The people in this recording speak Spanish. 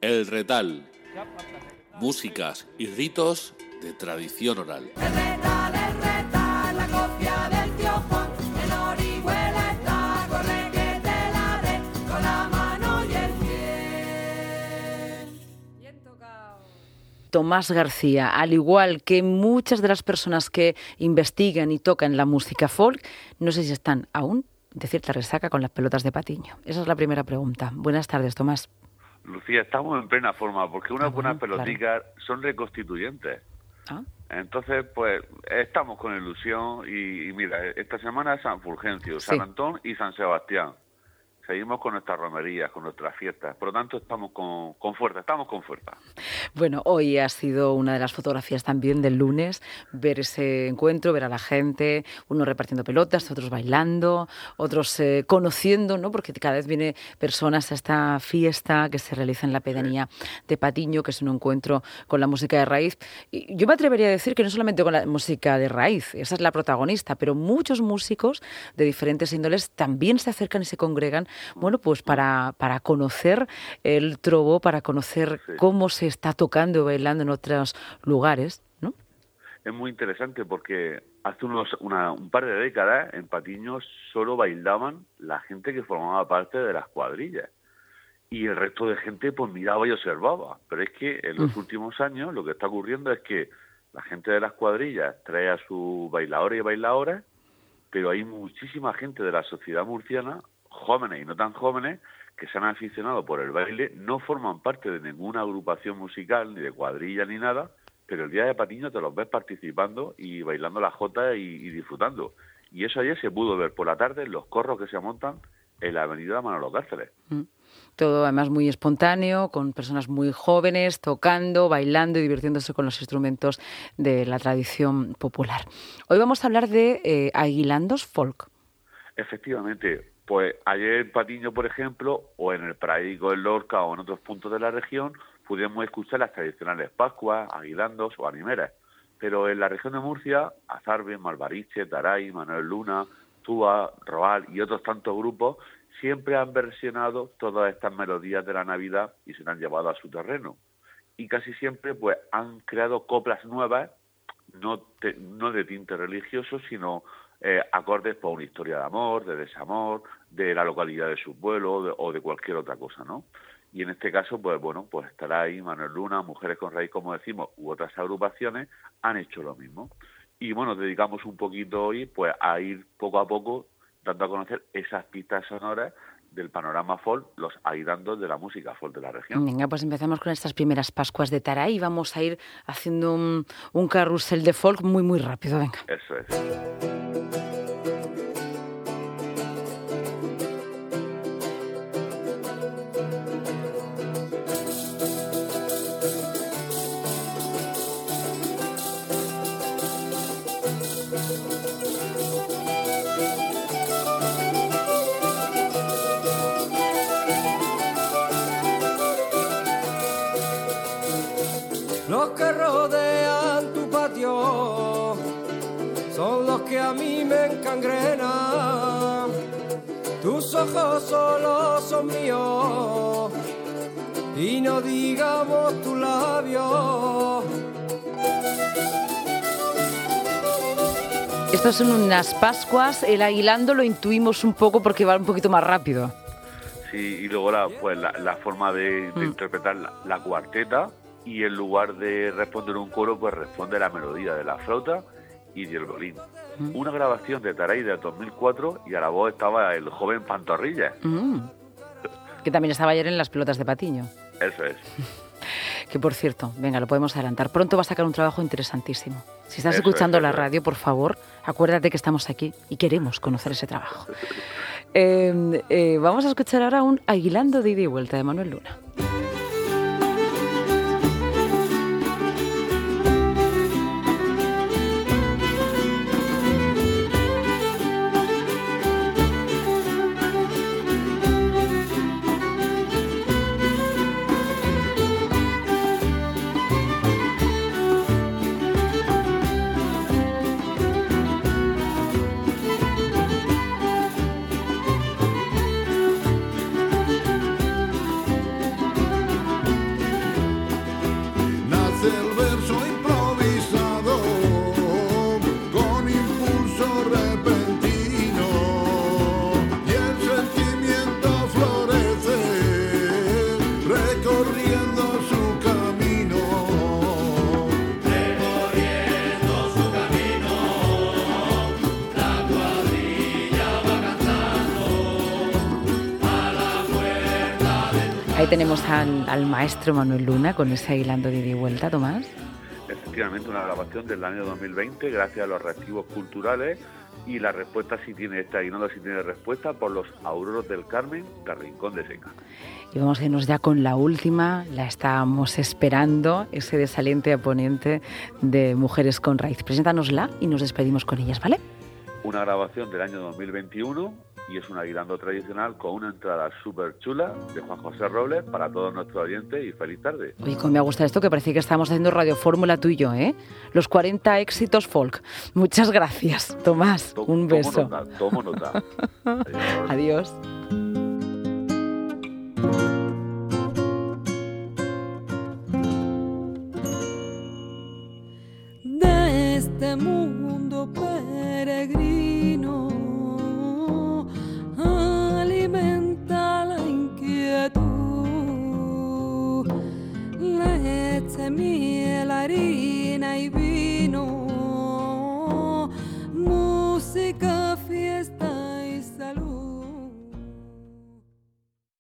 El Retal. Músicas y ritos de tradición oral. Tomás García, al igual que muchas de las personas que investigan y tocan la música folk, no sé si están aún de cierta resaca con las pelotas de patiño. Esa es la primera pregunta. Buenas tardes, Tomás. Lucía, estamos en plena forma porque unas buenas peloticas son reconstituyentes. Ah. Entonces, pues estamos con ilusión y, mira, esta semana es San Fulgencio, San Antón y San Sebastián seguimos con nuestras romerías, con nuestras fiestas. Por lo tanto, estamos con, con, fuerza, estamos con fuerza. Bueno, hoy ha sido una de las fotografías también del lunes, ver ese encuentro, ver a la gente, unos repartiendo pelotas, otros bailando, otros eh, conociendo, ¿no? Porque cada vez viene personas a esta fiesta que se realiza en la pedanía de Patiño, que es un encuentro con la música de raíz. Yo me atrevería a decir que no solamente con la música de raíz, esa es la protagonista, pero muchos músicos de diferentes índoles también se acercan y se congregan bueno, pues para, para conocer el trobo, para conocer cómo se está tocando y bailando en otros lugares, ¿no? Es muy interesante porque hace unos, un par de décadas en Patiño solo bailaban la gente que formaba parte de las cuadrillas y el resto de gente pues miraba y observaba. Pero es que en los mm. últimos años lo que está ocurriendo es que la gente de las cuadrillas trae a sus bailadores y bailadoras, pero hay muchísima gente de la sociedad murciana jóvenes y no tan jóvenes que se han aficionado por el baile, no forman parte de ninguna agrupación musical, ni de cuadrilla, ni nada, pero el día de Patiño te los ves participando y bailando la jota y, disfrutando. Y eso ayer se pudo ver por la tarde en los corros que se montan en la avenida Manolo Cárceles. Mm. Todo además muy espontáneo, con personas muy jóvenes tocando, bailando y divirtiéndose con los instrumentos de la tradición popular. Hoy vamos a hablar de eh, aguilandos folk. Efectivamente, pues ayer en Patiño, por ejemplo, o en el Praico, en Lorca o en otros puntos de la región, pudimos escuchar las tradicionales Pascuas, Aguilandos o Animeras. Pero en la región de Murcia, Azarbe, Malvariche, Taray, Manuel Luna, Túa, Roal y otros tantos grupos siempre han versionado todas estas melodías de la Navidad y se han llevado a su terreno. Y casi siempre pues han creado coplas nuevas, no, no de tinte religioso, sino eh, acordes por una historia de amor, de desamor, de la localidad de su pueblo o de cualquier otra cosa, ¿no? Y en este caso, pues bueno, pues estará ahí Manuel Luna, Mujeres con Raíz, como decimos, u otras agrupaciones han hecho lo mismo. Y bueno, dedicamos un poquito hoy pues a ir poco a poco dando a conocer esas pistas sonoras del panorama folk, los airandos de la música folk de la región. Venga, pues empezamos con estas primeras Pascuas de Taray y vamos a ir haciendo un, un carrusel de folk muy, muy rápido. Venga. Eso es. Tus ojos solo son míos y no digamos tu labio. Estas son unas Pascuas, el aguilando lo intuimos un poco porque va un poquito más rápido. Sí, y luego la, pues, la, forma de, mm. interpretar la, cuarteta y en lugar de responder un coro, pues responde la melodía de la flauta y del violín. Mm. Una grabación de Taray de 2004 y a la voz estaba el joven Pantorrilla. Mm. Que también estaba ayer en las pelotas de Patiño. Eso es. que por cierto, venga, lo podemos adelantar. Pronto va a sacar un trabajo interesantísimo. Si estás escuchando la radio, por favor, acuérdate que estamos aquí y queremos conocer ese trabajo. Em, eh, vamos a escuchar ahora un Aguilando de ida y vuelta de Manuel Luna. del verso improvisado con impulso repentino y el sentimiento florece recorriendo Ahí tenemos al, maestro Manuel Luna con ese hilando de ida y vuelta, Tomás. Efectivamente, una grabación del año 2020 gracias a los reactivos culturales y la respuesta si tiene esta y no si tiene respuesta por los auroros del Carmen de Rincón de Seca. Y vamos a irnos ya con la última, la estábamos esperando, ese desaliente a poniente de Mujeres con Raíz. Preséntanosla y nos despedimos con ellas, ¿vale? Una grabación del año 2021 y es un aguilando tradicional con una entrada súper chula de Juan José Robles para todos nuestros oyentes y feliz tarde. Oye, cómo me ha gustado esto que parece que estamos haciendo Radio Fórmula tú y yo, ¿eh? Los 40 éxitos folk. Muchas gracias, Tomás. un beso. Tomo nota, Adiós. De este mundo peregrino leche, miel, harina y